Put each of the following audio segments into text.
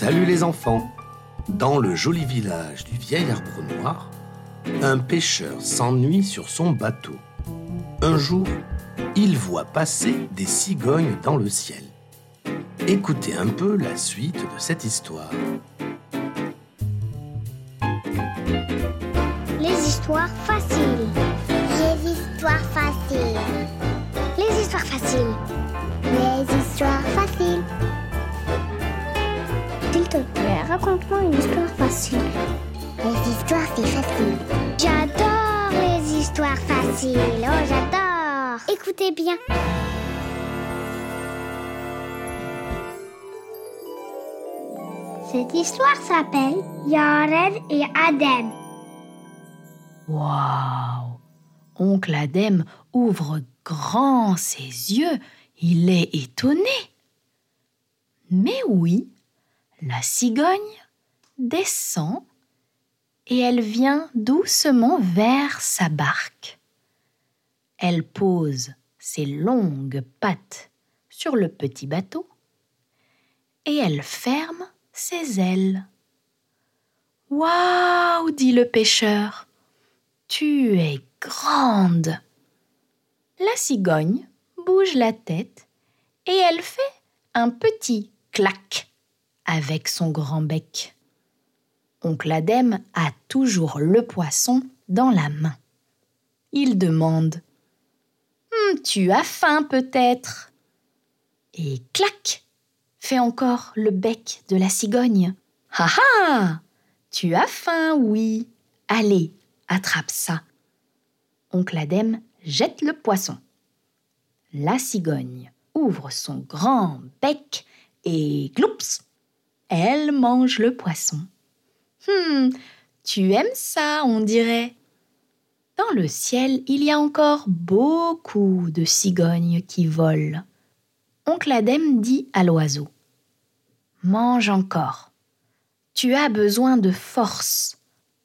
Salut les enfants Dans le joli village du vieil arbre noir, un pêcheur s'ennuie sur son bateau. Un jour, il voit passer des cigognes dans le ciel. Écoutez un peu la suite de cette histoire. Les histoires faciles. Les histoires faciles. Les histoires faciles. Les histoires faciles. Raconte-moi une histoire facile. Les histoires, c'est facile. J'adore les histoires faciles. Oh, j'adore. Écoutez bien. Cette histoire s'appelle Yared et Adem. Waouh Oncle Adem ouvre grand ses yeux. Il est étonné. Mais oui, la cigogne descend et elle vient doucement vers sa barque. Elle pose ses longues pattes sur le petit bateau et elle ferme ses ailes. Waouh dit le pêcheur, tu es grande. La cigogne bouge la tête et elle fait un petit clac avec son grand bec. Oncle Adem a toujours le poisson dans la main. Il demande Hum, Tu as faim peut-être? Et clac fait encore le bec de la cigogne. Ha ha Tu as faim, oui. Allez, attrape ça. Oncle Adem jette le poisson. La cigogne ouvre son grand bec et gloups Elle mange le poisson. Hum, tu aimes ça, on dirait. Dans le ciel, il y a encore beaucoup de cigognes qui volent. Oncle Adem dit à l'oiseau Mange encore. Tu as besoin de force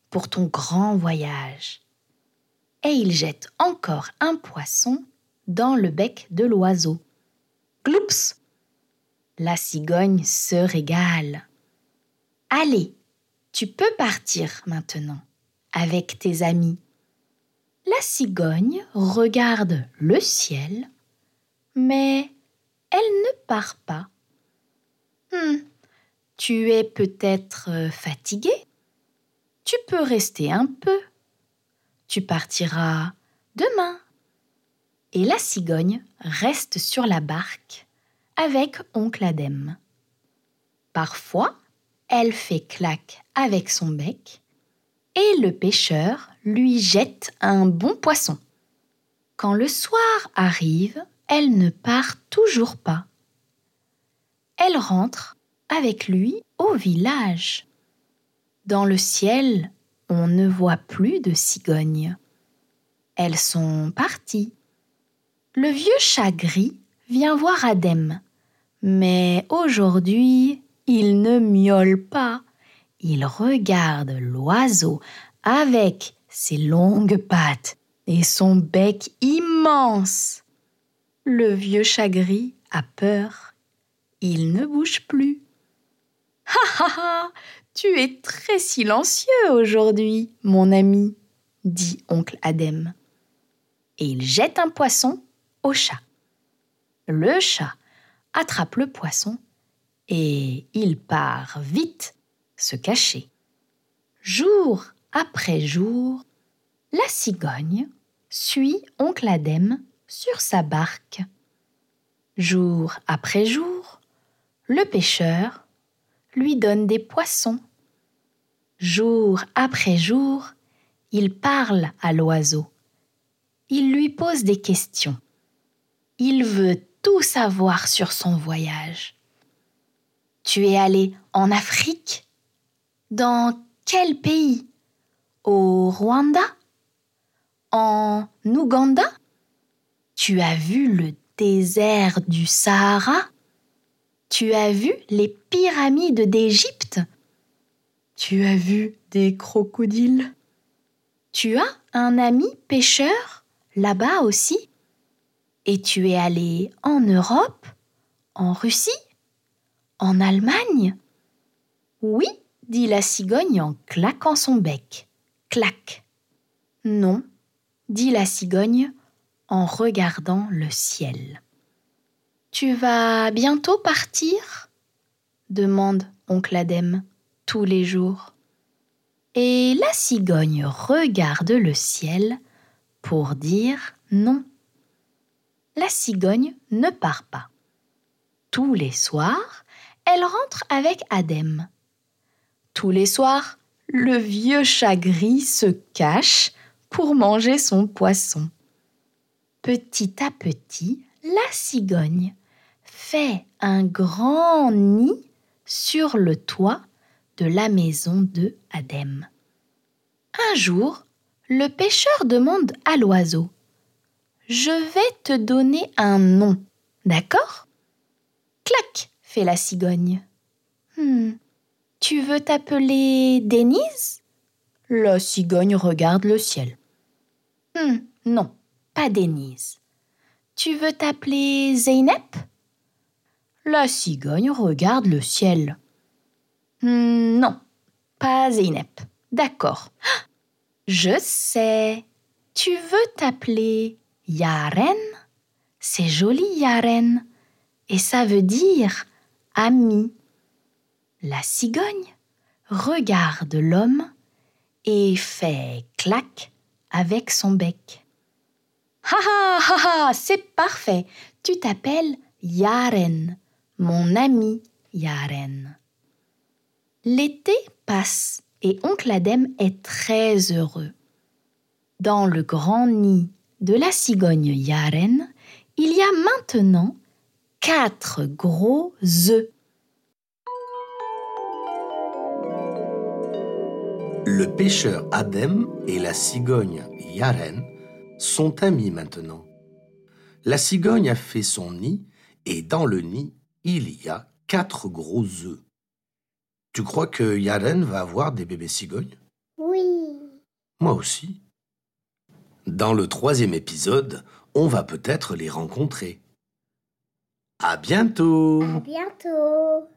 pour ton grand voyage. Et il jette encore un poisson dans le bec de l'oiseau. Gloups La cigogne se régale. Allez, tu peux partir maintenant avec tes amis. La cigogne regarde le ciel, mais elle ne part pas. Hum, tu es peut-être euh, fatigué Tu peux rester un peu. Tu partiras demain. Et la cigogne reste sur la barque avec oncle Adem. Parfois, elle fait claque avec son bec et le pêcheur lui jette un bon poisson. Quand le soir arrive, elle ne part toujours pas. Elle rentre avec lui au village. Dans le ciel, on ne voit plus de cigognes. Elles sont parties. Le vieux chat gris vient voir Adem. Mais aujourd'hui, il ne miaule pas. Il regarde l'oiseau avec ses longues pattes et son bec immense. Le vieux chat gris a peur. Il ne bouge plus. Ha ha ha Tu es très silencieux aujourd'hui, mon ami, dit oncle Adem. Et il jette un poisson au chat. Le chat attrape le poisson et il part vite se cacher. Jour après jour, la cigogne suit oncle Adem sur sa barque. Jour après jour, le pêcheur lui donne des poissons. Jour après jour, il parle à l'oiseau. Il lui pose des questions. Il veut tout savoir sur son voyage. Tu es allé en Afrique? Dans quel pays? Au Rwanda? En Ouganda? Tu as vu le désert du Sahara? Tu as vu les pyramides d'Égypte? Tu as vu des crocodiles? Tu as un ami pêcheur là-bas aussi? Et tu es allé en Europe En Russie En Allemagne? Oui, dit la cigogne en claquant son bec. Clac. Non, dit la cigogne en regardant le ciel. Tu vas bientôt partir? demande oncle Adem tous les jours. Et la cigogne regarde le ciel pour dire non. La cigogne ne part pas. Tous les soirs, elle rentre avec Adem. Tous les soirs, le vieux chat gris se cache pour manger son poisson. Petit à petit, la cigogne fait un grand nid sur le toit de la maison de Adem. Un jour, le pêcheur demande à l'oiseau Je vais te donner un nom, d'accord? Clac fait la cigogne. Hmm, tu veux t'appeler Denise? La cigogne regarde le ciel. Hmm, non, pas Denise. Tu veux t'appeler Zeynep? La cigogne regarde le ciel. Hmm, non, pas Zeynep. D'accord. Je sais. Tu veux t'appeler Yaren? C'est joli Yaren. Et ça veut dire ami. La cigogne regarde l'homme et fait clac avec son bec. Ha ha ha ha, c'est parfait. Tu t'appelles Yaren, mon ami Yaren. L'été passe et oncle Adem est très heureux. Dans le grand nid de la cigogne Yaren, il y a maintenant quatre gros œufs. Le pêcheur Adem et la cigogne Yaren sont amis maintenant. La cigogne a fait son nid et dans le nid, il y a quatre gros œufs. Tu crois que Yaren va avoir des bébés cigognes? Oui. Moi aussi. Dans le troisième épisode, on va peut-être les rencontrer. À bientôt À bientôt.